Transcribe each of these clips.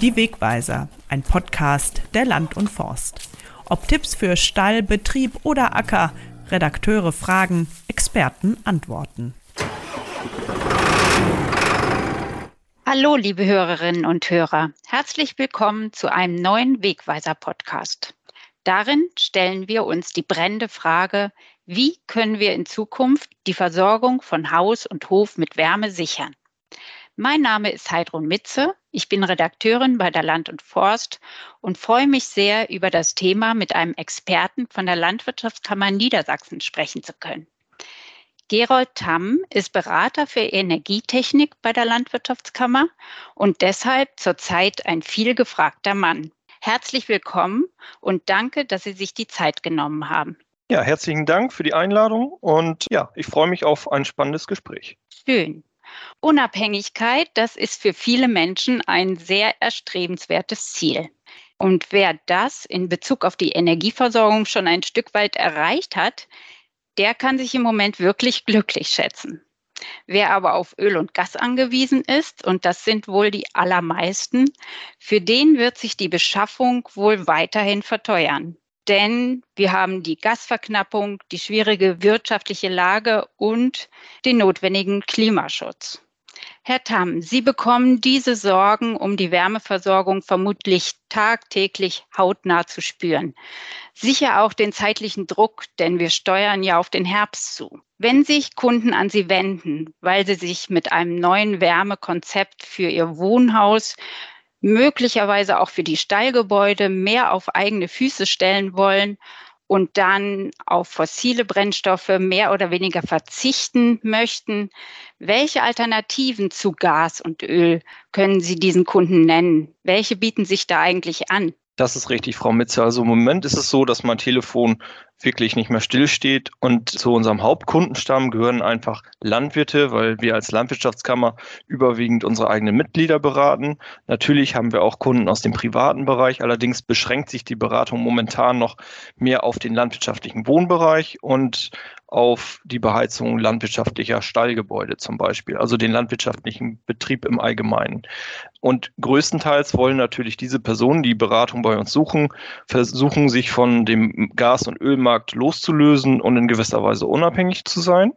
Die Wegweiser, ein Podcast der Land und Forst. Ob Tipps für Stall, Betrieb oder Acker, Redakteure fragen, Experten antworten. Hallo, liebe Hörerinnen und Hörer. Herzlich willkommen zu einem neuen Wegweiser-Podcast. Darin stellen wir uns die brennende Frage, wie können wir in Zukunft die Versorgung von Haus und Hof mit Wärme sichern? Mein Name ist Heidrun Mitze. Ich bin Redakteurin bei der Land und Forst und freue mich sehr, über das Thema mit einem Experten von der Landwirtschaftskammer Niedersachsen sprechen zu können. Gerold Tamm ist Berater für Energietechnik bei der Landwirtschaftskammer und deshalb zurzeit ein vielgefragter Mann. Herzlich willkommen und danke, dass Sie sich die Zeit genommen haben. Ja, herzlichen Dank für die Einladung und ja, ich freue mich auf ein spannendes Gespräch. Schön. Unabhängigkeit, das ist für viele Menschen ein sehr erstrebenswertes Ziel. Und wer das in Bezug auf die Energieversorgung schon ein Stück weit erreicht hat, der kann sich im Moment wirklich glücklich schätzen. Wer aber auf Öl und Gas angewiesen ist, und das sind wohl die allermeisten, für den wird sich die Beschaffung wohl weiterhin verteuern denn wir haben die Gasverknappung, die schwierige wirtschaftliche Lage und den notwendigen Klimaschutz. Herr Tamm, Sie bekommen diese Sorgen um die Wärmeversorgung vermutlich tagtäglich hautnah zu spüren. Sicher auch den zeitlichen Druck, denn wir steuern ja auf den Herbst zu. Wenn sich Kunden an Sie wenden, weil sie sich mit einem neuen Wärmekonzept für ihr Wohnhaus möglicherweise auch für die Stallgebäude mehr auf eigene Füße stellen wollen und dann auf fossile Brennstoffe mehr oder weniger verzichten möchten. Welche Alternativen zu Gas und Öl können Sie diesen Kunden nennen? Welche bieten sich da eigentlich an? Das ist richtig, Frau Mitze. Also im Moment ist es so, dass mein Telefon wirklich nicht mehr stillsteht. Und zu unserem Hauptkundenstamm gehören einfach Landwirte, weil wir als Landwirtschaftskammer überwiegend unsere eigenen Mitglieder beraten. Natürlich haben wir auch Kunden aus dem privaten Bereich. Allerdings beschränkt sich die Beratung momentan noch mehr auf den landwirtschaftlichen Wohnbereich und auf die Beheizung landwirtschaftlicher Stallgebäude zum Beispiel, also den landwirtschaftlichen Betrieb im Allgemeinen. Und größtenteils wollen natürlich diese Personen, die Beratung bei uns suchen, versuchen sich von dem Gas- und Ölmarkt Markt loszulösen und in gewisser Weise unabhängig zu sein.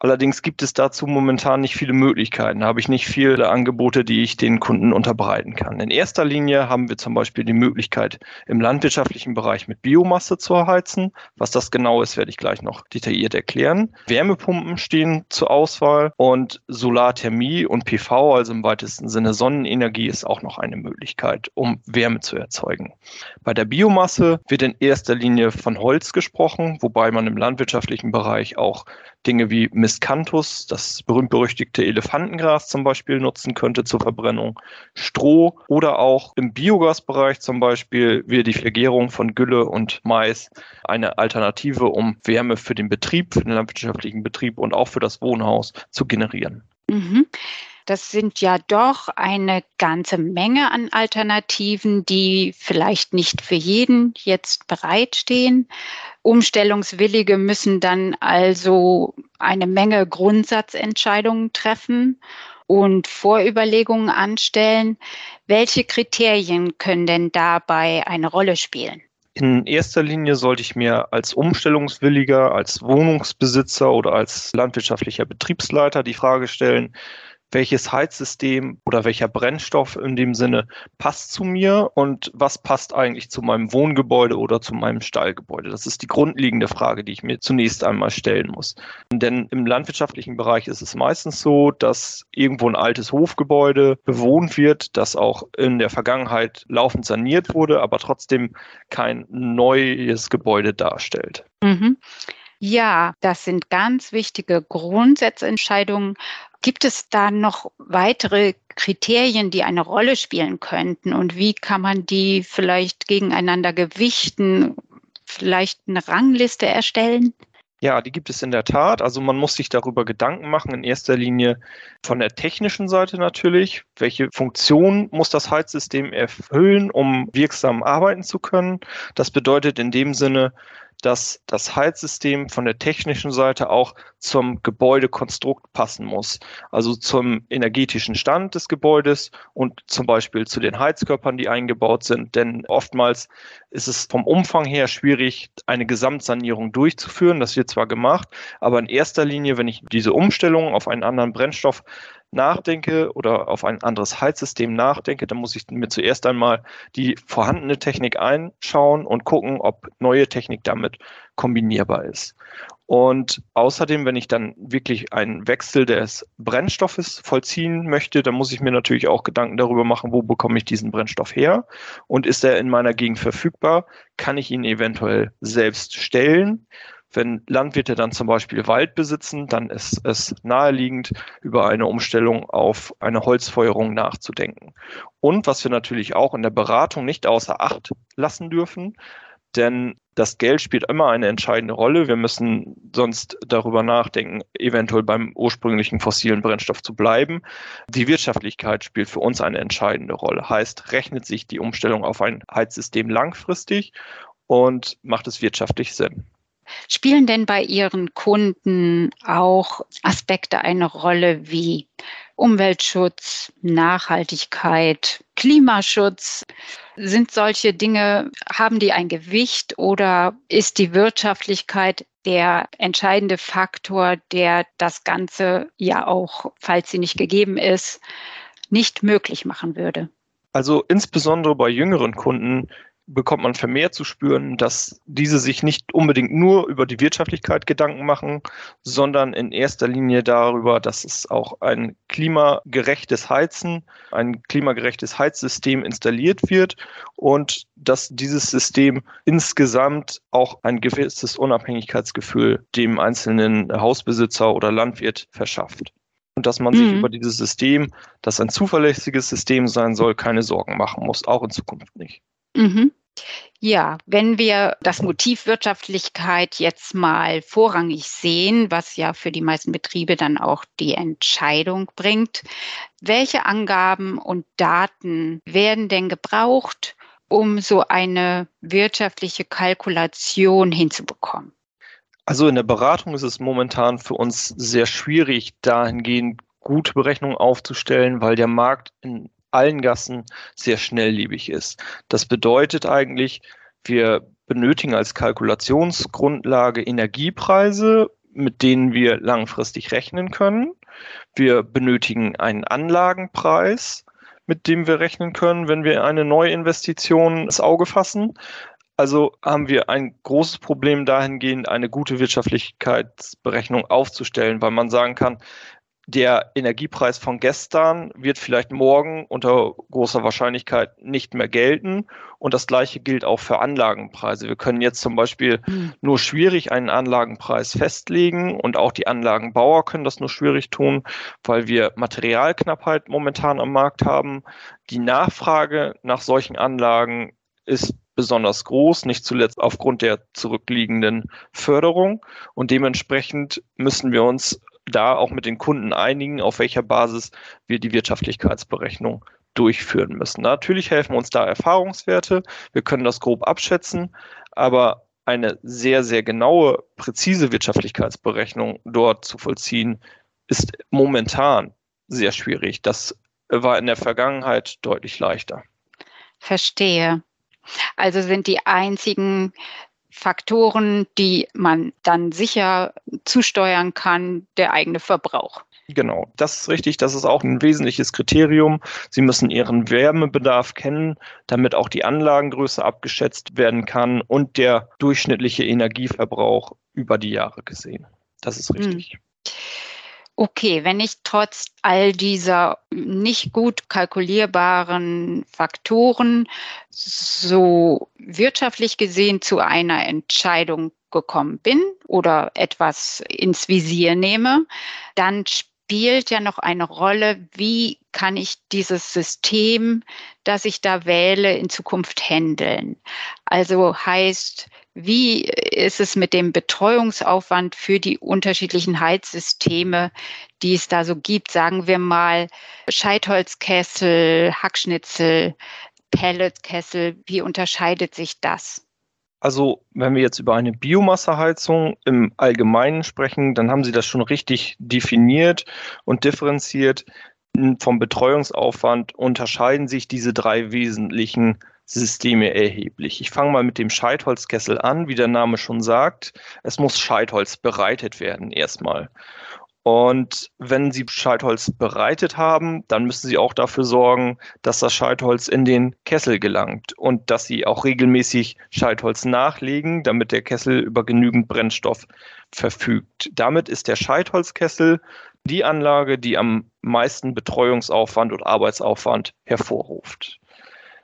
Allerdings gibt es dazu momentan nicht viele Möglichkeiten. Da habe ich nicht viele Angebote, die ich den Kunden unterbreiten kann. In erster Linie haben wir zum Beispiel die Möglichkeit, im landwirtschaftlichen Bereich mit Biomasse zu erheizen. Was das genau ist, werde ich gleich noch detailliert erklären. Wärmepumpen stehen zur Auswahl und Solarthermie und PV, also im weitesten Sinne Sonnenenergie, ist auch noch eine Möglichkeit, um Wärme zu erzeugen. Bei der Biomasse wird in erster Linie von Holz gesprochen, wobei man im landwirtschaftlichen Bereich auch Dinge wie Miscanthus, das berühmt-berüchtigte Elefantengras zum Beispiel nutzen könnte zur Verbrennung, Stroh oder auch im Biogasbereich zum Beispiel wäre die Vergärung von Gülle und Mais eine Alternative, um Wärme für den Betrieb, für den landwirtschaftlichen Betrieb und auch für das Wohnhaus zu generieren. Mhm. Das sind ja doch eine ganze Menge an Alternativen, die vielleicht nicht für jeden jetzt bereitstehen. Umstellungswillige müssen dann also eine Menge Grundsatzentscheidungen treffen und Vorüberlegungen anstellen. Welche Kriterien können denn dabei eine Rolle spielen? In erster Linie sollte ich mir als Umstellungswilliger, als Wohnungsbesitzer oder als landwirtschaftlicher Betriebsleiter die Frage stellen, welches Heizsystem oder welcher Brennstoff in dem Sinne passt zu mir und was passt eigentlich zu meinem Wohngebäude oder zu meinem Stallgebäude. Das ist die grundlegende Frage, die ich mir zunächst einmal stellen muss. Denn im landwirtschaftlichen Bereich ist es meistens so, dass irgendwo ein altes Hofgebäude bewohnt wird, das auch in der Vergangenheit laufend saniert wurde, aber trotzdem kein neues Gebäude darstellt. Mhm. Ja, das sind ganz wichtige Grundsatzentscheidungen. Gibt es da noch weitere Kriterien, die eine Rolle spielen könnten? Und wie kann man die vielleicht gegeneinander gewichten? Vielleicht eine Rangliste erstellen? Ja, die gibt es in der Tat. Also man muss sich darüber Gedanken machen, in erster Linie von der technischen Seite natürlich. Welche Funktion muss das Heizsystem erfüllen, um wirksam arbeiten zu können? Das bedeutet in dem Sinne, dass das Heizsystem von der technischen Seite auch zum Gebäudekonstrukt passen muss. Also zum energetischen Stand des Gebäudes und zum Beispiel zu den Heizkörpern, die eingebaut sind. Denn oftmals ist es vom Umfang her schwierig, eine Gesamtsanierung durchzuführen. Das wird zwar gemacht, aber in erster Linie, wenn ich diese Umstellung auf einen anderen Brennstoff nachdenke oder auf ein anderes Heizsystem nachdenke, dann muss ich mir zuerst einmal die vorhandene Technik einschauen und gucken, ob neue Technik damit kombinierbar ist. Und außerdem, wenn ich dann wirklich einen Wechsel des Brennstoffes vollziehen möchte, dann muss ich mir natürlich auch Gedanken darüber machen, wo bekomme ich diesen Brennstoff her und ist er in meiner Gegend verfügbar? Kann ich ihn eventuell selbst stellen? Wenn Landwirte dann zum Beispiel Wald besitzen, dann ist es naheliegend, über eine Umstellung auf eine Holzfeuerung nachzudenken. Und was wir natürlich auch in der Beratung nicht außer Acht lassen dürfen, denn das Geld spielt immer eine entscheidende Rolle. Wir müssen sonst darüber nachdenken, eventuell beim ursprünglichen fossilen Brennstoff zu bleiben. Die Wirtschaftlichkeit spielt für uns eine entscheidende Rolle. Heißt, rechnet sich die Umstellung auf ein Heizsystem langfristig und macht es wirtschaftlich Sinn? Spielen denn bei Ihren Kunden auch Aspekte eine Rolle wie Umweltschutz, Nachhaltigkeit, Klimaschutz? Sind solche Dinge, haben die ein Gewicht oder ist die Wirtschaftlichkeit der entscheidende Faktor, der das Ganze ja auch, falls sie nicht gegeben ist, nicht möglich machen würde? Also insbesondere bei jüngeren Kunden bekommt man vermehrt zu spüren, dass diese sich nicht unbedingt nur über die Wirtschaftlichkeit Gedanken machen, sondern in erster Linie darüber, dass es auch ein klimagerechtes Heizen, ein klimagerechtes Heizsystem installiert wird und dass dieses System insgesamt auch ein gewisses Unabhängigkeitsgefühl dem einzelnen Hausbesitzer oder Landwirt verschafft und dass man mhm. sich über dieses System, das ein zuverlässiges System sein soll, keine Sorgen machen muss, auch in Zukunft nicht. Mhm. Ja, wenn wir das Motiv Wirtschaftlichkeit jetzt mal vorrangig sehen, was ja für die meisten Betriebe dann auch die Entscheidung bringt, welche Angaben und Daten werden denn gebraucht, um so eine wirtschaftliche Kalkulation hinzubekommen? Also in der Beratung ist es momentan für uns sehr schwierig, dahingehend gute Berechnungen aufzustellen, weil der Markt in allen Gassen sehr schnelllebig ist. Das bedeutet eigentlich, wir benötigen als Kalkulationsgrundlage Energiepreise, mit denen wir langfristig rechnen können. Wir benötigen einen Anlagenpreis, mit dem wir rechnen können, wenn wir eine neue Investition ins Auge fassen. Also haben wir ein großes Problem dahingehend, eine gute Wirtschaftlichkeitsberechnung aufzustellen, weil man sagen kann, der Energiepreis von gestern wird vielleicht morgen unter großer Wahrscheinlichkeit nicht mehr gelten. Und das gleiche gilt auch für Anlagenpreise. Wir können jetzt zum Beispiel mhm. nur schwierig einen Anlagenpreis festlegen und auch die Anlagenbauer können das nur schwierig tun, weil wir Materialknappheit momentan am Markt haben. Die Nachfrage nach solchen Anlagen ist besonders groß, nicht zuletzt aufgrund der zurückliegenden Förderung. Und dementsprechend müssen wir uns da auch mit den Kunden einigen, auf welcher Basis wir die Wirtschaftlichkeitsberechnung durchführen müssen. Natürlich helfen uns da Erfahrungswerte. Wir können das grob abschätzen, aber eine sehr, sehr genaue, präzise Wirtschaftlichkeitsberechnung dort zu vollziehen, ist momentan sehr schwierig. Das war in der Vergangenheit deutlich leichter. Verstehe. Also sind die einzigen Faktoren, die man dann sicher zusteuern kann, der eigene Verbrauch. Genau, das ist richtig. Das ist auch ein wesentliches Kriterium. Sie müssen Ihren Wärmebedarf kennen, damit auch die Anlagengröße abgeschätzt werden kann und der durchschnittliche Energieverbrauch über die Jahre gesehen. Das ist hm. richtig. Hm. Okay, wenn ich trotz all dieser nicht gut kalkulierbaren Faktoren so wirtschaftlich gesehen zu einer Entscheidung gekommen bin oder etwas ins Visier nehme, dann spielt ja noch eine Rolle, wie kann ich dieses System, das ich da wähle, in Zukunft handeln. Also heißt, wie ist es mit dem Betreuungsaufwand für die unterschiedlichen Heizsysteme, die es da so gibt? Sagen wir mal Scheitholzkessel, Hackschnitzel, Pelletkessel. Wie unterscheidet sich das? Also, wenn wir jetzt über eine Biomasseheizung im Allgemeinen sprechen, dann haben Sie das schon richtig definiert und differenziert. Vom Betreuungsaufwand unterscheiden sich diese drei wesentlichen Systeme erheblich. Ich fange mal mit dem Scheitholzkessel an, wie der Name schon sagt. Es muss Scheitholz bereitet werden erstmal. Und wenn Sie Scheitholz bereitet haben, dann müssen Sie auch dafür sorgen, dass das Scheitholz in den Kessel gelangt und dass Sie auch regelmäßig Scheitholz nachlegen, damit der Kessel über genügend Brennstoff verfügt. Damit ist der Scheitholzkessel die Anlage, die am meisten Betreuungsaufwand und Arbeitsaufwand hervorruft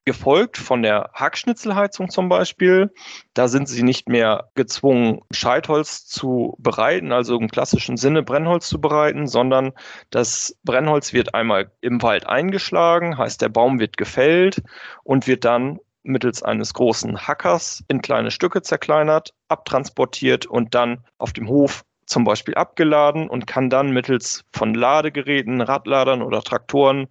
gefolgt von der Hackschnitzelheizung zum Beispiel. Da sind sie nicht mehr gezwungen, Scheitholz zu bereiten, also im klassischen Sinne Brennholz zu bereiten, sondern das Brennholz wird einmal im Wald eingeschlagen, heißt der Baum wird gefällt und wird dann mittels eines großen Hackers in kleine Stücke zerkleinert, abtransportiert und dann auf dem Hof zum Beispiel abgeladen und kann dann mittels von Ladegeräten, Radladern oder Traktoren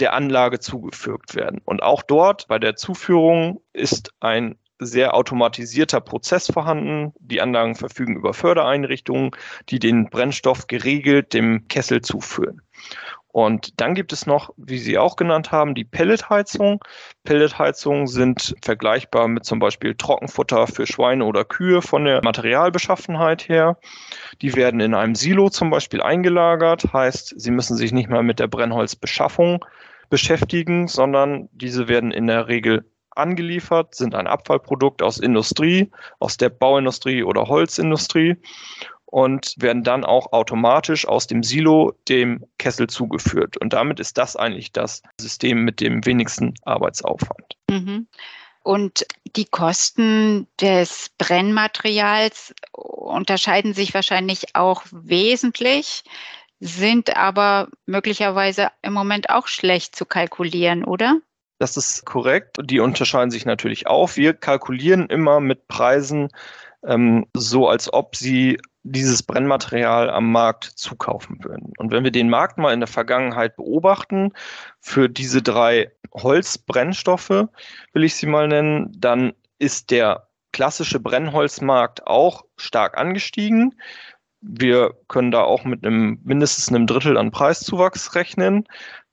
der Anlage zugefügt werden. Und auch dort bei der Zuführung ist ein sehr automatisierter Prozess vorhanden. Die Anlagen verfügen über Fördereinrichtungen, die den Brennstoff geregelt dem Kessel zuführen. Und dann gibt es noch, wie Sie auch genannt haben, die Pelletheizung. Pelletheizungen sind vergleichbar mit zum Beispiel Trockenfutter für Schweine oder Kühe von der Materialbeschaffenheit her. Die werden in einem Silo zum Beispiel eingelagert, heißt, Sie müssen sich nicht mal mit der Brennholzbeschaffung beschäftigen, sondern diese werden in der Regel angeliefert, sind ein Abfallprodukt aus Industrie, aus der Bauindustrie oder Holzindustrie und werden dann auch automatisch aus dem Silo dem Kessel zugeführt. Und damit ist das eigentlich das System mit dem wenigsten Arbeitsaufwand. Mhm. Und die Kosten des Brennmaterials unterscheiden sich wahrscheinlich auch wesentlich, sind aber möglicherweise im Moment auch schlecht zu kalkulieren, oder? Das ist korrekt. Die unterscheiden sich natürlich auch. Wir kalkulieren immer mit Preisen ähm, so, als ob sie dieses Brennmaterial am Markt zukaufen würden. Und wenn wir den Markt mal in der Vergangenheit beobachten, für diese drei Holzbrennstoffe, will ich sie mal nennen, dann ist der klassische Brennholzmarkt auch stark angestiegen. Wir können da auch mit einem mindestens einem Drittel an Preiszuwachs rechnen.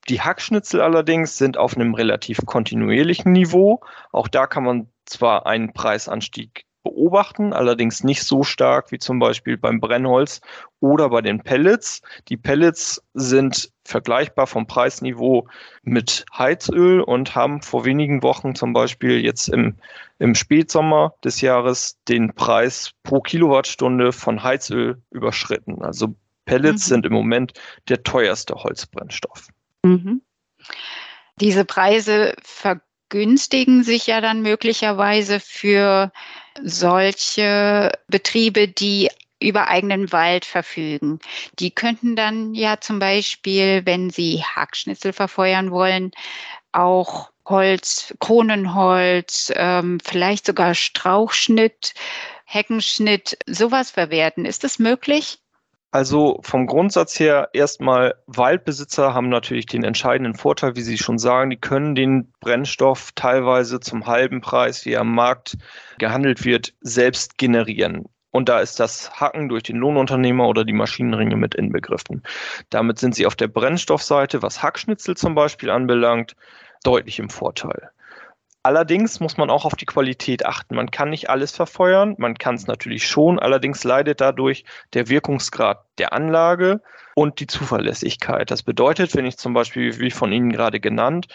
Die Hackschnitzel allerdings sind auf einem relativ kontinuierlichen Niveau. Auch da kann man zwar einen Preisanstieg beobachten, allerdings nicht so stark wie zum Beispiel beim Brennholz oder bei den Pellets. Die Pellets sind vergleichbar vom Preisniveau mit Heizöl und haben vor wenigen Wochen zum Beispiel jetzt im, im Spätsommer des Jahres den Preis pro Kilowattstunde von Heizöl überschritten. Also Pellets mhm. sind im Moment der teuerste Holzbrennstoff. Mhm. Diese Preise vergünstigen sich ja dann möglicherweise für solche Betriebe, die über eigenen Wald verfügen. Die könnten dann ja zum Beispiel, wenn sie Hackschnitzel verfeuern wollen, auch Holz, Kronenholz, ähm, vielleicht sogar Strauchschnitt, Heckenschnitt, sowas verwerten. Ist das möglich? Also vom Grundsatz her erstmal, Waldbesitzer haben natürlich den entscheidenden Vorteil, wie Sie schon sagen, die können den Brennstoff teilweise zum halben Preis, wie er am Markt gehandelt wird, selbst generieren. Und da ist das Hacken durch den Lohnunternehmer oder die Maschinenringe mit inbegriffen. Damit sind sie auf der Brennstoffseite, was Hackschnitzel zum Beispiel anbelangt, deutlich im Vorteil. Allerdings muss man auch auf die Qualität achten. Man kann nicht alles verfeuern, man kann es natürlich schon, allerdings leidet dadurch der Wirkungsgrad der Anlage und die Zuverlässigkeit. Das bedeutet, wenn ich zum Beispiel, wie von Ihnen gerade genannt,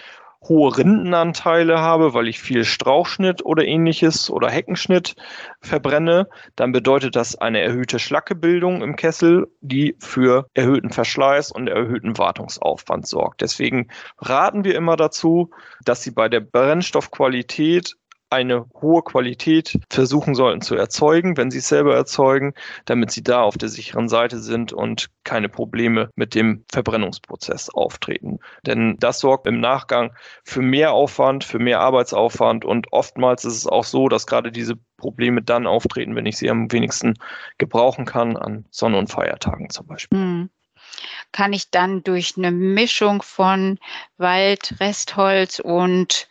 hohe Rindenanteile habe, weil ich viel Strauchschnitt oder ähnliches oder Heckenschnitt verbrenne, dann bedeutet das eine erhöhte Schlackebildung im Kessel, die für erhöhten Verschleiß und erhöhten Wartungsaufwand sorgt. Deswegen raten wir immer dazu, dass Sie bei der Brennstoffqualität eine hohe Qualität versuchen sollten zu erzeugen, wenn sie es selber erzeugen, damit sie da auf der sicheren Seite sind und keine Probleme mit dem Verbrennungsprozess auftreten. Denn das sorgt im Nachgang für mehr Aufwand, für mehr Arbeitsaufwand und oftmals ist es auch so, dass gerade diese Probleme dann auftreten, wenn ich sie am wenigsten gebrauchen kann, an Sonne- und Feiertagen zum Beispiel. Hm kann ich dann durch eine Mischung von Wald, Restholz und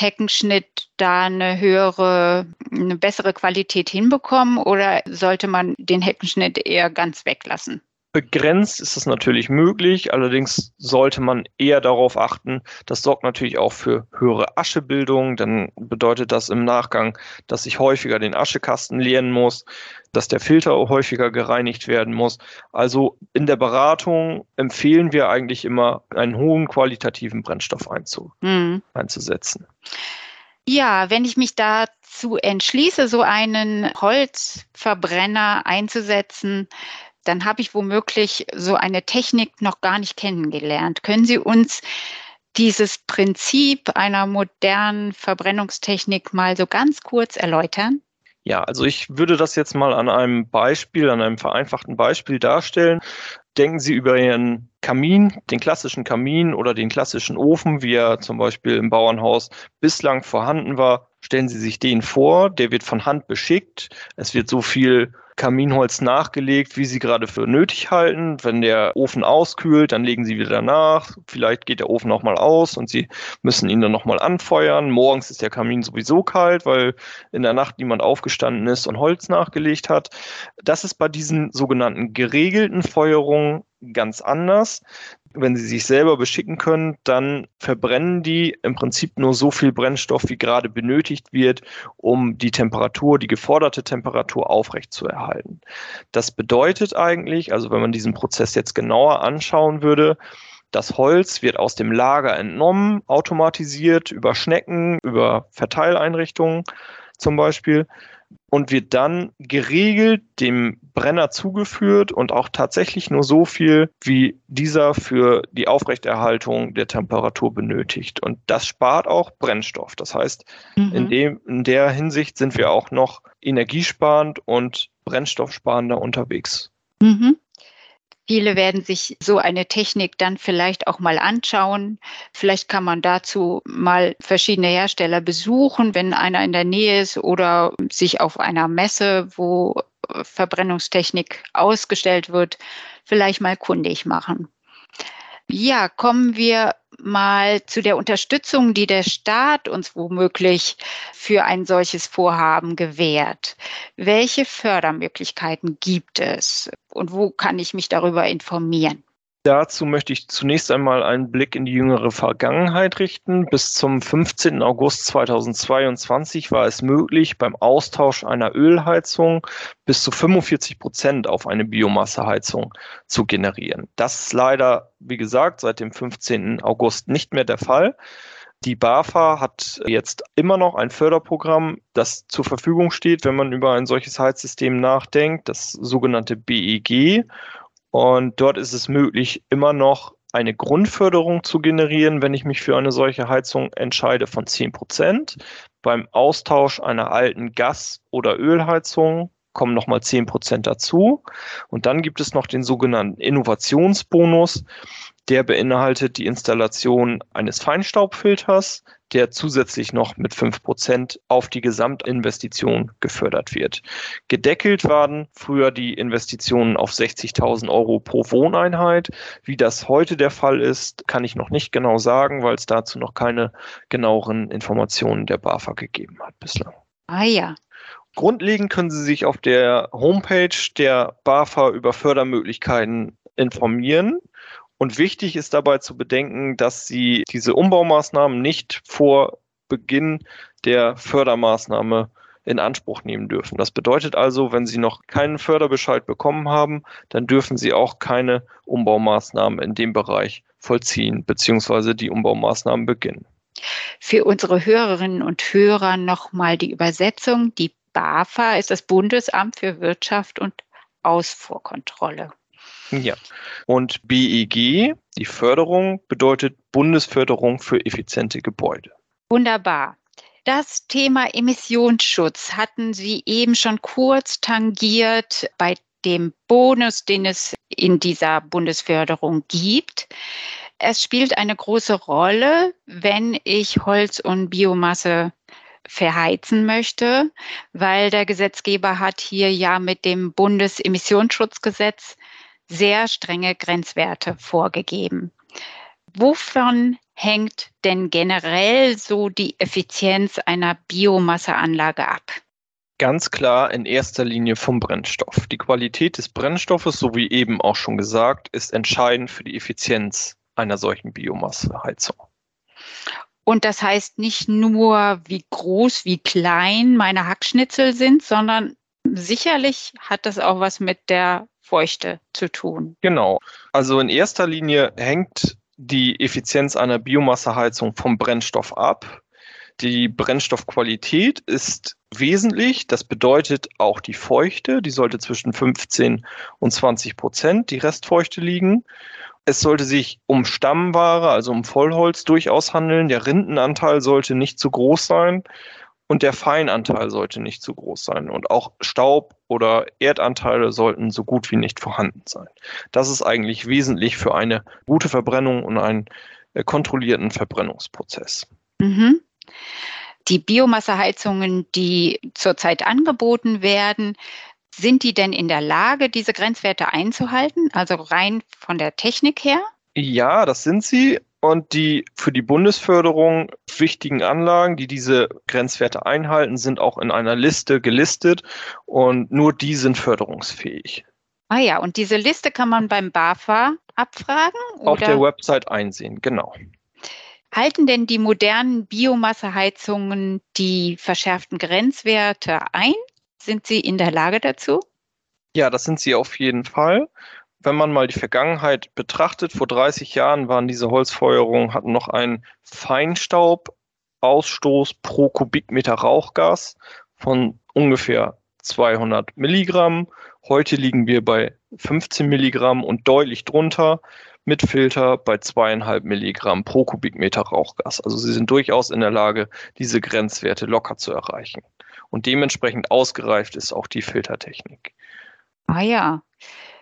Heckenschnitt da eine höhere, eine bessere Qualität hinbekommen oder sollte man den Heckenschnitt eher ganz weglassen? Begrenzt ist es natürlich möglich, allerdings sollte man eher darauf achten, das sorgt natürlich auch für höhere Aschebildung, dann bedeutet das im Nachgang, dass ich häufiger den Aschekasten leeren muss, dass der Filter häufiger gereinigt werden muss. Also in der Beratung empfehlen wir eigentlich immer, einen hohen qualitativen Brennstoff einzu mhm. einzusetzen. Ja, wenn ich mich dazu entschließe, so einen Holzverbrenner einzusetzen, dann habe ich womöglich so eine Technik noch gar nicht kennengelernt. Können Sie uns dieses Prinzip einer modernen Verbrennungstechnik mal so ganz kurz erläutern? Ja, also ich würde das jetzt mal an einem Beispiel, an einem vereinfachten Beispiel darstellen. Denken Sie über Ihren Kamin, den klassischen Kamin oder den klassischen Ofen, wie er zum Beispiel im Bauernhaus bislang vorhanden war. Stellen Sie sich den vor, der wird von Hand beschickt. Es wird so viel Kaminholz nachgelegt, wie sie gerade für nötig halten. Wenn der Ofen auskühlt, dann legen sie wieder nach. Vielleicht geht der Ofen auch mal aus und sie müssen ihn dann nochmal anfeuern. Morgens ist der Kamin sowieso kalt, weil in der Nacht niemand aufgestanden ist und Holz nachgelegt hat. Das ist bei diesen sogenannten geregelten Feuerungen ganz anders wenn sie sich selber beschicken können, dann verbrennen die im Prinzip nur so viel Brennstoff, wie gerade benötigt wird, um die Temperatur, die geforderte Temperatur aufrechtzuerhalten. Das bedeutet eigentlich, also wenn man diesen Prozess jetzt genauer anschauen würde, das Holz wird aus dem Lager entnommen, automatisiert über Schnecken, über Verteileinrichtungen zum Beispiel und wird dann geregelt dem Brenner zugeführt und auch tatsächlich nur so viel, wie dieser für die Aufrechterhaltung der Temperatur benötigt. Und das spart auch Brennstoff. Das heißt, mhm. in, dem, in der Hinsicht sind wir auch noch energiesparend und brennstoffsparender unterwegs. Mhm. Viele werden sich so eine Technik dann vielleicht auch mal anschauen. Vielleicht kann man dazu mal verschiedene Hersteller besuchen, wenn einer in der Nähe ist oder sich auf einer Messe, wo Verbrennungstechnik ausgestellt wird, vielleicht mal kundig machen. Ja, kommen wir mal zu der Unterstützung, die der Staat uns womöglich für ein solches Vorhaben gewährt. Welche Fördermöglichkeiten gibt es und wo kann ich mich darüber informieren? Dazu möchte ich zunächst einmal einen Blick in die jüngere Vergangenheit richten. Bis zum 15. August 2022 war es möglich, beim Austausch einer Ölheizung bis zu 45 Prozent auf eine Biomasseheizung zu generieren. Das ist leider, wie gesagt, seit dem 15. August nicht mehr der Fall. Die BAFA hat jetzt immer noch ein Förderprogramm, das zur Verfügung steht, wenn man über ein solches Heizsystem nachdenkt, das sogenannte BEG. Und dort ist es möglich, immer noch eine Grundförderung zu generieren, wenn ich mich für eine solche Heizung entscheide, von 10 Prozent. Beim Austausch einer alten Gas- oder Ölheizung kommen nochmal 10 Prozent dazu. Und dann gibt es noch den sogenannten Innovationsbonus. Der beinhaltet die Installation eines Feinstaubfilters, der zusätzlich noch mit 5% auf die Gesamtinvestition gefördert wird. Gedeckelt waren früher die Investitionen auf 60.000 Euro pro Wohneinheit. Wie das heute der Fall ist, kann ich noch nicht genau sagen, weil es dazu noch keine genaueren Informationen der BAFA gegeben hat bislang. Ah ja. Grundlegend können Sie sich auf der Homepage der BAFA über Fördermöglichkeiten informieren. Und wichtig ist dabei zu bedenken, dass Sie diese Umbaumaßnahmen nicht vor Beginn der Fördermaßnahme in Anspruch nehmen dürfen. Das bedeutet also, wenn Sie noch keinen Förderbescheid bekommen haben, dann dürfen Sie auch keine Umbaumaßnahmen in dem Bereich vollziehen bzw. die Umbaumaßnahmen beginnen. Für unsere Hörerinnen und Hörer nochmal die Übersetzung. Die BAFA ist das Bundesamt für Wirtschaft und Ausfuhrkontrolle. Ja. Und BEG, die Förderung, bedeutet Bundesförderung für effiziente Gebäude. Wunderbar. Das Thema Emissionsschutz hatten Sie eben schon kurz tangiert bei dem Bonus, den es in dieser Bundesförderung gibt. Es spielt eine große Rolle, wenn ich Holz und Biomasse verheizen möchte, weil der Gesetzgeber hat hier ja mit dem Bundesemissionsschutzgesetz sehr strenge Grenzwerte vorgegeben. Wovon hängt denn generell so die Effizienz einer Biomasseanlage ab? Ganz klar in erster Linie vom Brennstoff. Die Qualität des Brennstoffes, so wie eben auch schon gesagt, ist entscheidend für die Effizienz einer solchen Biomasseheizung. Und das heißt nicht nur, wie groß, wie klein meine Hackschnitzel sind, sondern sicherlich hat das auch was mit der Feuchte zu tun. Genau. Also in erster Linie hängt die Effizienz einer Biomasseheizung vom Brennstoff ab. Die Brennstoffqualität ist wesentlich. Das bedeutet auch die Feuchte. Die sollte zwischen 15 und 20 Prozent die Restfeuchte liegen. Es sollte sich um Stammware, also um Vollholz durchaus handeln. Der Rindenanteil sollte nicht zu groß sein und der Feinanteil sollte nicht zu groß sein. Und auch Staub oder Erdanteile sollten so gut wie nicht vorhanden sein. Das ist eigentlich wesentlich für eine gute Verbrennung und einen äh, kontrollierten Verbrennungsprozess. Mhm. Die Biomasseheizungen, die zurzeit angeboten werden, sind die denn in der Lage, diese Grenzwerte einzuhalten, also rein von der Technik her? Ja, das sind sie. Und die für die Bundesförderung wichtigen Anlagen, die diese Grenzwerte einhalten, sind auch in einer Liste gelistet und nur die sind förderungsfähig. Ah ja, und diese Liste kann man beim BAFA abfragen? Oder? Auf der Website einsehen, genau. Halten denn die modernen Biomasseheizungen die verschärften Grenzwerte ein? Sind sie in der Lage dazu? Ja, das sind sie auf jeden Fall. Wenn man mal die Vergangenheit betrachtet, vor 30 Jahren waren diese Holzfeuerungen, hatten noch einen Feinstaubausstoß pro Kubikmeter Rauchgas von ungefähr 200 Milligramm. Heute liegen wir bei 15 Milligramm und deutlich drunter mit Filter bei zweieinhalb Milligramm pro Kubikmeter Rauchgas. Also sie sind durchaus in der Lage, diese Grenzwerte locker zu erreichen. Und dementsprechend ausgereift ist auch die Filtertechnik. Ah ja.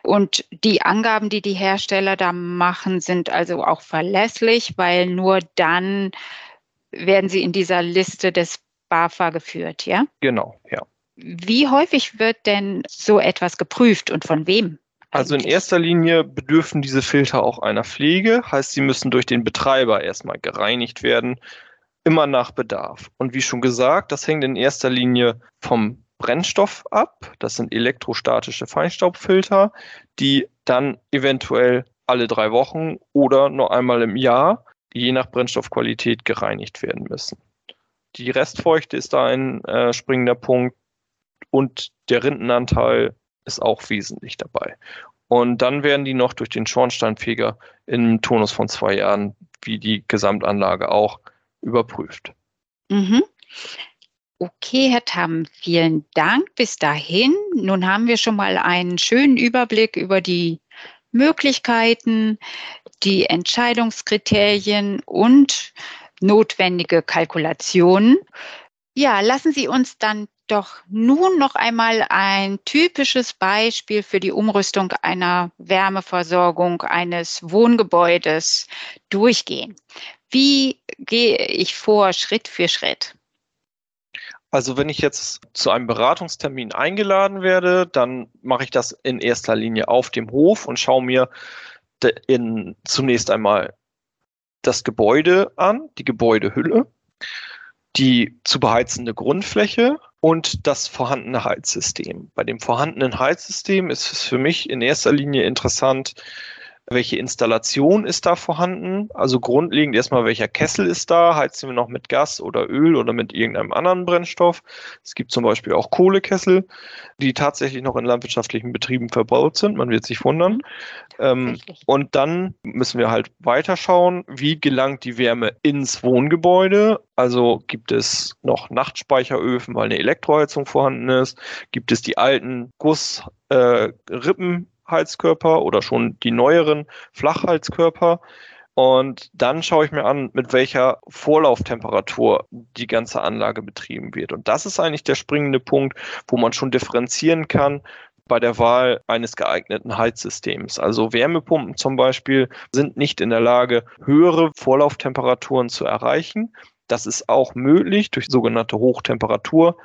Und die Angaben, die die Hersteller da machen, sind also auch verlässlich, weil nur dann werden sie in dieser Liste des BAFA geführt, ja? Genau, ja. Wie häufig wird denn so etwas geprüft und von wem? Also in erster Linie bedürfen diese Filter auch einer Pflege, heißt, sie müssen durch den Betreiber erstmal gereinigt werden, immer nach Bedarf. Und wie schon gesagt, das hängt in erster Linie vom Brennstoff ab. Das sind elektrostatische Feinstaubfilter, die dann eventuell alle drei Wochen oder nur einmal im Jahr, je nach Brennstoffqualität, gereinigt werden müssen. Die Restfeuchte ist da ein äh, springender Punkt und der Rindenanteil ist auch wesentlich dabei. Und dann werden die noch durch den Schornsteinfeger im Tonus von zwei Jahren, wie die Gesamtanlage auch, überprüft. Mhm. Okay, Herr Tam, vielen Dank bis dahin. Nun haben wir schon mal einen schönen Überblick über die Möglichkeiten, die Entscheidungskriterien und notwendige Kalkulationen. Ja, lassen Sie uns dann doch nun noch einmal ein typisches Beispiel für die Umrüstung einer Wärmeversorgung eines Wohngebäudes durchgehen. Wie gehe ich vor Schritt für Schritt? Also wenn ich jetzt zu einem Beratungstermin eingeladen werde, dann mache ich das in erster Linie auf dem Hof und schaue mir in, zunächst einmal das Gebäude an, die Gebäudehülle, die zu beheizende Grundfläche und das vorhandene Heizsystem. Bei dem vorhandenen Heizsystem ist es für mich in erster Linie interessant, welche Installation ist da vorhanden? Also grundlegend erstmal, welcher Kessel ist da? Heizen wir noch mit Gas oder Öl oder mit irgendeinem anderen Brennstoff? Es gibt zum Beispiel auch Kohlekessel, die tatsächlich noch in landwirtschaftlichen Betrieben verbaut sind. Man wird sich wundern. Ähm, und dann müssen wir halt weiterschauen, wie gelangt die Wärme ins Wohngebäude? Also gibt es noch Nachtspeicheröfen, weil eine Elektroheizung vorhanden ist? Gibt es die alten Gussrippen? Äh, Heizkörper oder schon die neueren Flachheizkörper. Und dann schaue ich mir an, mit welcher Vorlauftemperatur die ganze Anlage betrieben wird. Und das ist eigentlich der springende Punkt, wo man schon differenzieren kann bei der Wahl eines geeigneten Heizsystems. Also Wärmepumpen zum Beispiel sind nicht in der Lage, höhere Vorlauftemperaturen zu erreichen. Das ist auch möglich durch sogenannte Hochtemperatur.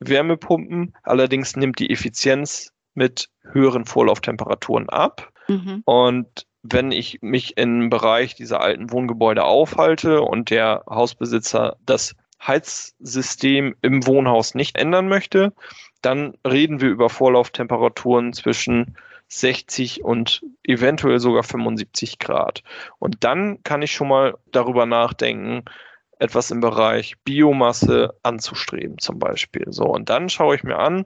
Wärmepumpen. Allerdings nimmt die Effizienz mit höheren Vorlauftemperaturen ab. Mhm. Und wenn ich mich im Bereich dieser alten Wohngebäude aufhalte und der Hausbesitzer das Heizsystem im Wohnhaus nicht ändern möchte, dann reden wir über Vorlauftemperaturen zwischen 60 und eventuell sogar 75 Grad. Und dann kann ich schon mal darüber nachdenken, etwas im Bereich Biomasse anzustreben, zum Beispiel. So, und dann schaue ich mir an,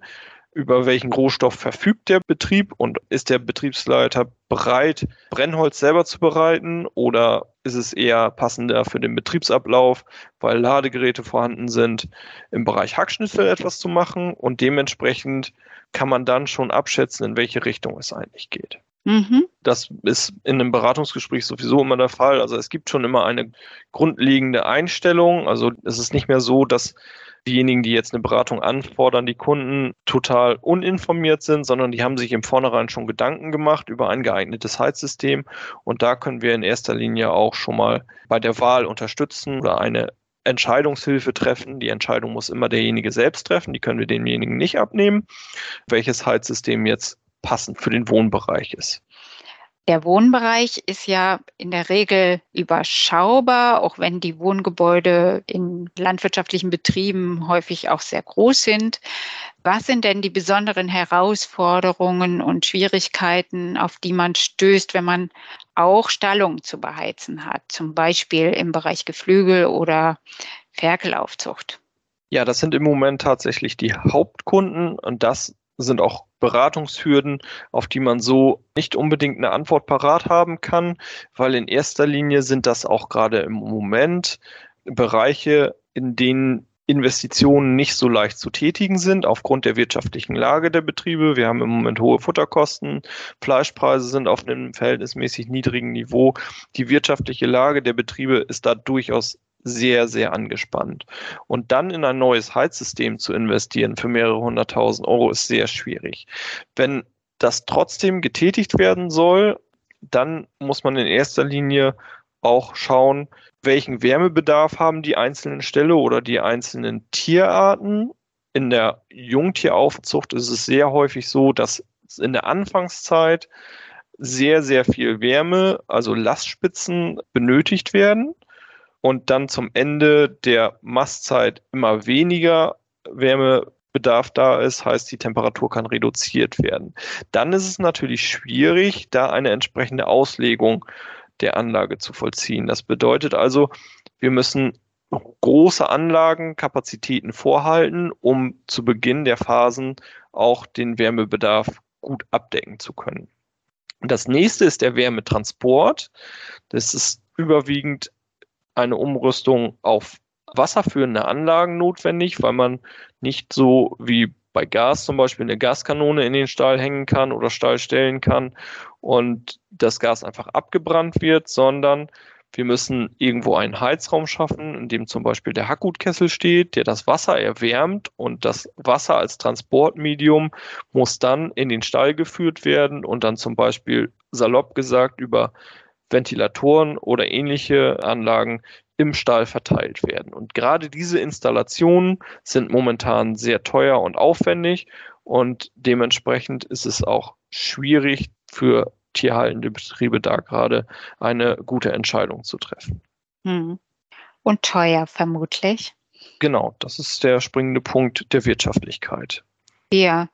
über welchen Rohstoff verfügt der Betrieb und ist der Betriebsleiter bereit, Brennholz selber zu bereiten oder ist es eher passender für den Betriebsablauf, weil Ladegeräte vorhanden sind, im Bereich Hackschnitzel etwas zu machen und dementsprechend kann man dann schon abschätzen, in welche Richtung es eigentlich geht. Mhm. Das ist in einem Beratungsgespräch sowieso immer der Fall. Also es gibt schon immer eine grundlegende Einstellung. Also es ist nicht mehr so, dass diejenigen, die jetzt eine Beratung anfordern, die Kunden total uninformiert sind, sondern die haben sich im Vornherein schon Gedanken gemacht über ein geeignetes Heizsystem. Und da können wir in erster Linie auch schon mal bei der Wahl unterstützen oder eine Entscheidungshilfe treffen. Die Entscheidung muss immer derjenige selbst treffen. Die können wir demjenigen nicht abnehmen, welches Heizsystem jetzt passend für den Wohnbereich ist. Der Wohnbereich ist ja in der Regel überschaubar, auch wenn die Wohngebäude in landwirtschaftlichen Betrieben häufig auch sehr groß sind. Was sind denn die besonderen Herausforderungen und Schwierigkeiten, auf die man stößt, wenn man auch Stallungen zu beheizen hat, zum Beispiel im Bereich Geflügel oder Ferkelaufzucht? Ja, das sind im Moment tatsächlich die Hauptkunden und das sind auch Beratungshürden, auf die man so nicht unbedingt eine Antwort parat haben kann, weil in erster Linie sind das auch gerade im Moment Bereiche, in denen Investitionen nicht so leicht zu tätigen sind aufgrund der wirtschaftlichen Lage der Betriebe. Wir haben im Moment hohe Futterkosten, Fleischpreise sind auf einem verhältnismäßig niedrigen Niveau. Die wirtschaftliche Lage der Betriebe ist da durchaus sehr, sehr angespannt. Und dann in ein neues Heizsystem zu investieren für mehrere hunderttausend Euro ist sehr schwierig. Wenn das trotzdem getätigt werden soll, dann muss man in erster Linie auch schauen, welchen Wärmebedarf haben die einzelnen Ställe oder die einzelnen Tierarten. In der Jungtieraufzucht ist es sehr häufig so, dass in der Anfangszeit sehr, sehr viel Wärme, also Lastspitzen benötigt werden und dann zum Ende der Mastzeit immer weniger Wärmebedarf da ist, heißt die Temperatur kann reduziert werden. Dann ist es natürlich schwierig, da eine entsprechende Auslegung der Anlage zu vollziehen. Das bedeutet also, wir müssen große Anlagenkapazitäten vorhalten, um zu Beginn der Phasen auch den Wärmebedarf gut abdecken zu können. Das nächste ist der Wärmetransport. Das ist überwiegend eine Umrüstung auf wasserführende Anlagen notwendig, weil man nicht so wie bei Gas zum Beispiel eine Gaskanone in den Stall hängen kann oder Stall stellen kann und das Gas einfach abgebrannt wird, sondern wir müssen irgendwo einen Heizraum schaffen, in dem zum Beispiel der Hackgutkessel steht, der das Wasser erwärmt und das Wasser als Transportmedium muss dann in den Stall geführt werden und dann zum Beispiel salopp gesagt über Ventilatoren oder ähnliche Anlagen im Stall verteilt werden. Und gerade diese Installationen sind momentan sehr teuer und aufwendig und dementsprechend ist es auch schwierig für tierhaltende Betriebe da gerade eine gute Entscheidung zu treffen. Hm. Und teuer vermutlich. Genau, das ist der springende Punkt der Wirtschaftlichkeit. Ja,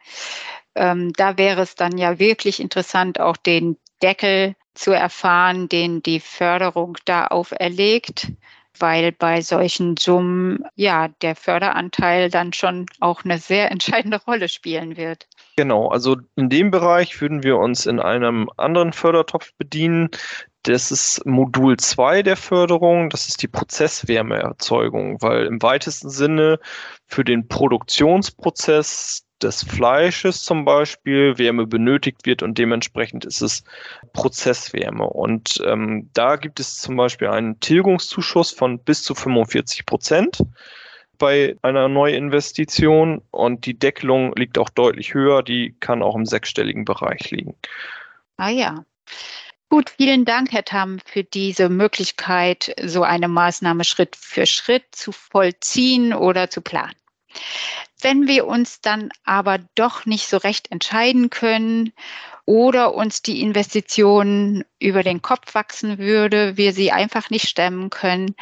ähm, da wäre es dann ja wirklich interessant, auch den Deckel zu erfahren, den die Förderung da auferlegt, weil bei solchen Summen ja der Förderanteil dann schon auch eine sehr entscheidende Rolle spielen wird. Genau, also in dem Bereich würden wir uns in einem anderen Fördertopf bedienen. Das ist Modul 2 der Förderung, das ist die Prozesswärmeerzeugung, weil im weitesten Sinne für den Produktionsprozess des Fleisches zum Beispiel Wärme benötigt wird und dementsprechend ist es Prozesswärme. Und ähm, da gibt es zum Beispiel einen Tilgungszuschuss von bis zu 45 Prozent bei einer Neuinvestition und die Deckelung liegt auch deutlich höher, die kann auch im sechsstelligen Bereich liegen. Ah ja. Gut, vielen Dank, Herr Tam, für diese Möglichkeit, so eine Maßnahme Schritt für Schritt zu vollziehen oder zu planen. Wenn wir uns dann aber doch nicht so recht entscheiden können oder uns die Investition über den Kopf wachsen würde, wir sie einfach nicht stemmen können.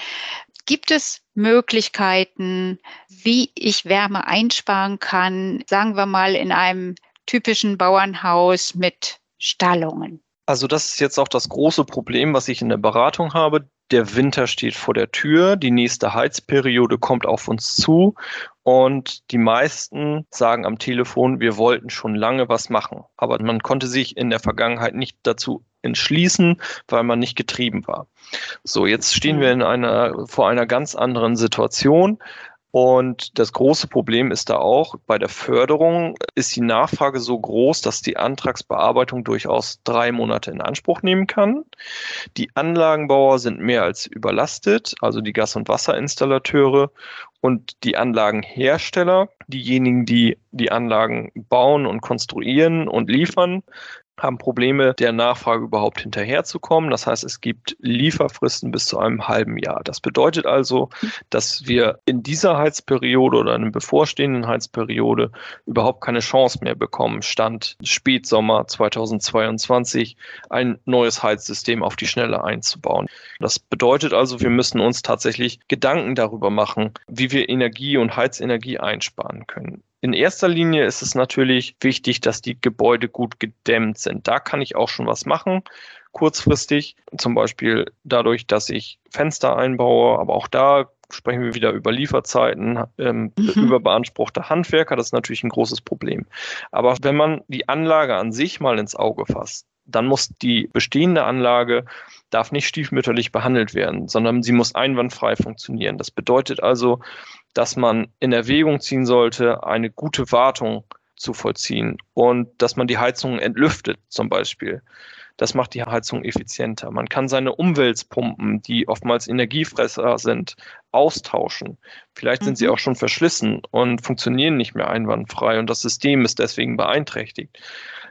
Gibt es Möglichkeiten, wie ich Wärme einsparen kann, sagen wir mal in einem typischen Bauernhaus mit Stallungen? Also das ist jetzt auch das große Problem, was ich in der Beratung habe. Der Winter steht vor der Tür, die nächste Heizperiode kommt auf uns zu und die meisten sagen am Telefon, wir wollten schon lange was machen, aber man konnte sich in der Vergangenheit nicht dazu entschließen, weil man nicht getrieben war. So, jetzt stehen wir in einer, vor einer ganz anderen Situation. Und das große Problem ist da auch, bei der Förderung ist die Nachfrage so groß, dass die Antragsbearbeitung durchaus drei Monate in Anspruch nehmen kann. Die Anlagenbauer sind mehr als überlastet, also die Gas- und Wasserinstallateure und die Anlagenhersteller, diejenigen, die die Anlagen bauen und konstruieren und liefern, haben Probleme, der Nachfrage überhaupt hinterherzukommen. Das heißt, es gibt Lieferfristen bis zu einem halben Jahr. Das bedeutet also, dass wir in dieser Heizperiode oder in einer bevorstehenden Heizperiode überhaupt keine Chance mehr bekommen, Stand Spätsommer 2022 ein neues Heizsystem auf die Schnelle einzubauen. Das bedeutet also, wir müssen uns tatsächlich Gedanken darüber machen, wie wir Energie und Heizenergie einsparen können. In erster Linie ist es natürlich wichtig, dass die Gebäude gut gedämmt sind. Da kann ich auch schon was machen, kurzfristig, zum Beispiel dadurch, dass ich Fenster einbaue, aber auch da sprechen wir wieder über Lieferzeiten, ähm, mhm. über beanspruchte Handwerker, das ist natürlich ein großes Problem. Aber wenn man die Anlage an sich mal ins Auge fasst, dann muss die bestehende Anlage darf nicht stiefmütterlich behandelt werden, sondern sie muss einwandfrei funktionieren. Das bedeutet also, dass man in Erwägung ziehen sollte, eine gute Wartung zu vollziehen und dass man die Heizung entlüftet zum Beispiel. Das macht die Heizung effizienter. Man kann seine Umweltpumpen, die oftmals Energiefresser sind, austauschen. Vielleicht sind mhm. sie auch schon verschlissen und funktionieren nicht mehr einwandfrei und das System ist deswegen beeinträchtigt.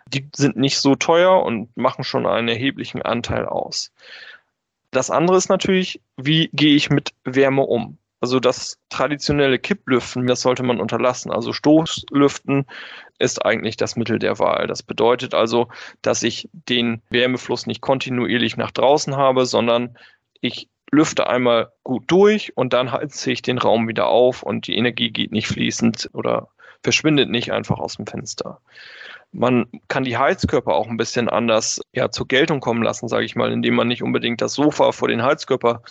Die sind nicht so teuer und machen schon einen erheblichen Anteil aus. Das andere ist natürlich, wie gehe ich mit Wärme um? Also das traditionelle Kipplüften, das sollte man unterlassen. Also Stoßlüften ist eigentlich das Mittel der Wahl. Das bedeutet also, dass ich den Wärmefluss nicht kontinuierlich nach draußen habe, sondern ich lüfte einmal gut durch und dann heize ich den Raum wieder auf und die Energie geht nicht fließend oder verschwindet nicht einfach aus dem Fenster. Man kann die Heizkörper auch ein bisschen anders ja, zur Geltung kommen lassen, sage ich mal, indem man nicht unbedingt das Sofa vor den Heizkörper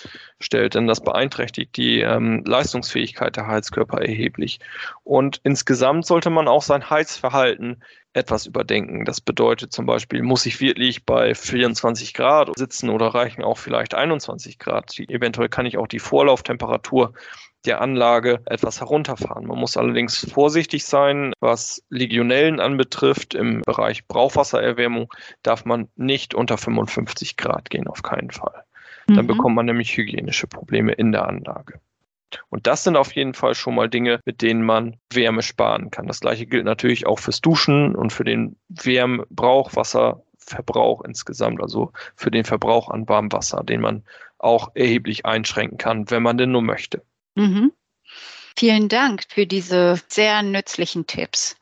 stellt, denn das beeinträchtigt die ähm, Leistungsfähigkeit der Heizkörper erheblich. Und insgesamt sollte man auch sein Heizverhalten etwas überdenken. Das bedeutet zum Beispiel, muss ich wirklich bei 24 Grad sitzen oder reichen auch vielleicht 21 Grad? Eventuell kann ich auch die Vorlauftemperatur der Anlage etwas herunterfahren. Man muss allerdings vorsichtig sein, was Legionellen anbetrifft. Im Bereich Brauchwassererwärmung darf man nicht unter 55 Grad gehen, auf keinen Fall. Dann mhm. bekommt man nämlich hygienische Probleme in der Anlage. Und das sind auf jeden Fall schon mal Dinge, mit denen man Wärme sparen kann. Das gleiche gilt natürlich auch fürs Duschen und für den Wärmbrauchwasserverbrauch insgesamt, also für den Verbrauch an Warmwasser, den man auch erheblich einschränken kann, wenn man denn nur möchte. Mhm. Vielen Dank für diese sehr nützlichen Tipps.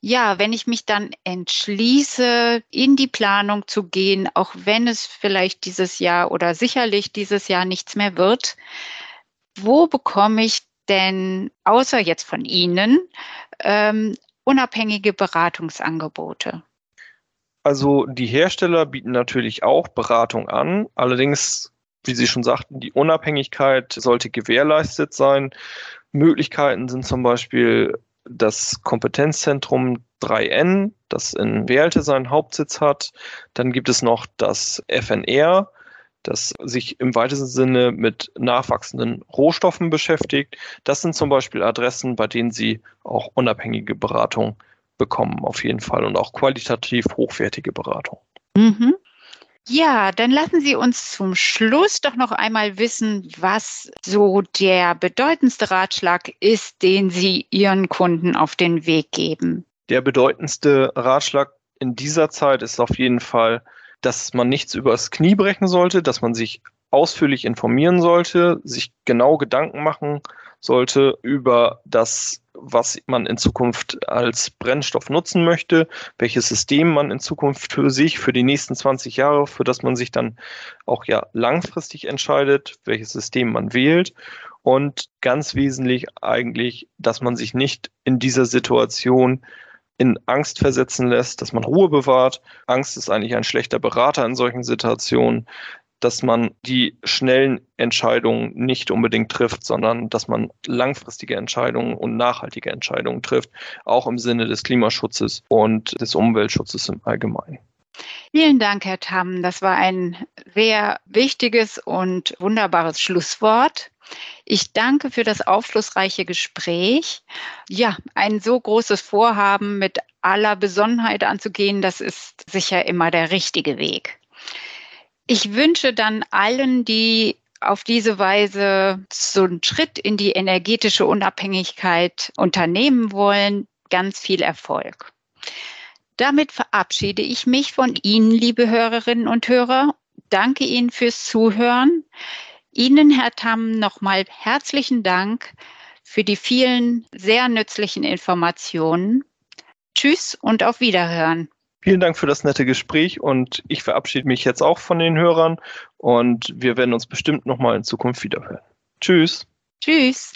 Ja, wenn ich mich dann entschließe, in die Planung zu gehen, auch wenn es vielleicht dieses Jahr oder sicherlich dieses Jahr nichts mehr wird, wo bekomme ich denn, außer jetzt von Ihnen, ähm, unabhängige Beratungsangebote? Also die Hersteller bieten natürlich auch Beratung an. Allerdings wie Sie schon sagten, die Unabhängigkeit sollte gewährleistet sein. Möglichkeiten sind zum Beispiel das Kompetenzzentrum 3N, das in Werlte seinen Hauptsitz hat. Dann gibt es noch das FNR, das sich im weitesten Sinne mit nachwachsenden Rohstoffen beschäftigt. Das sind zum Beispiel Adressen, bei denen Sie auch unabhängige Beratung bekommen, auf jeden Fall, und auch qualitativ hochwertige Beratung. Mhm. Ja, dann lassen Sie uns zum Schluss doch noch einmal wissen, was so der bedeutendste Ratschlag ist, den Sie Ihren Kunden auf den Weg geben. Der bedeutendste Ratschlag in dieser Zeit ist auf jeden Fall, dass man nichts übers Knie brechen sollte, dass man sich ausführlich informieren sollte, sich genau Gedanken machen sollte über das was man in Zukunft als Brennstoff nutzen möchte, welches System man in Zukunft für sich, für die nächsten 20 Jahre, für das man sich dann auch ja langfristig entscheidet, welches System man wählt. Und ganz wesentlich eigentlich, dass man sich nicht in dieser Situation in Angst versetzen lässt, dass man Ruhe bewahrt. Angst ist eigentlich ein schlechter Berater in solchen Situationen dass man die schnellen Entscheidungen nicht unbedingt trifft, sondern dass man langfristige Entscheidungen und nachhaltige Entscheidungen trifft, auch im Sinne des Klimaschutzes und des Umweltschutzes im Allgemeinen. Vielen Dank, Herr Tamm. Das war ein sehr wichtiges und wunderbares Schlusswort. Ich danke für das aufschlussreiche Gespräch. Ja, ein so großes Vorhaben mit aller Besonnenheit anzugehen, das ist sicher immer der richtige Weg. Ich wünsche dann allen, die auf diese Weise so einen Schritt in die energetische Unabhängigkeit unternehmen wollen, ganz viel Erfolg. Damit verabschiede ich mich von Ihnen, liebe Hörerinnen und Hörer. Danke Ihnen fürs Zuhören. Ihnen, Herr Tamm, nochmal herzlichen Dank für die vielen sehr nützlichen Informationen. Tschüss und auf Wiederhören. Vielen Dank für das nette Gespräch und ich verabschiede mich jetzt auch von den Hörern und wir werden uns bestimmt nochmal in Zukunft wiederhören. Tschüss. Tschüss.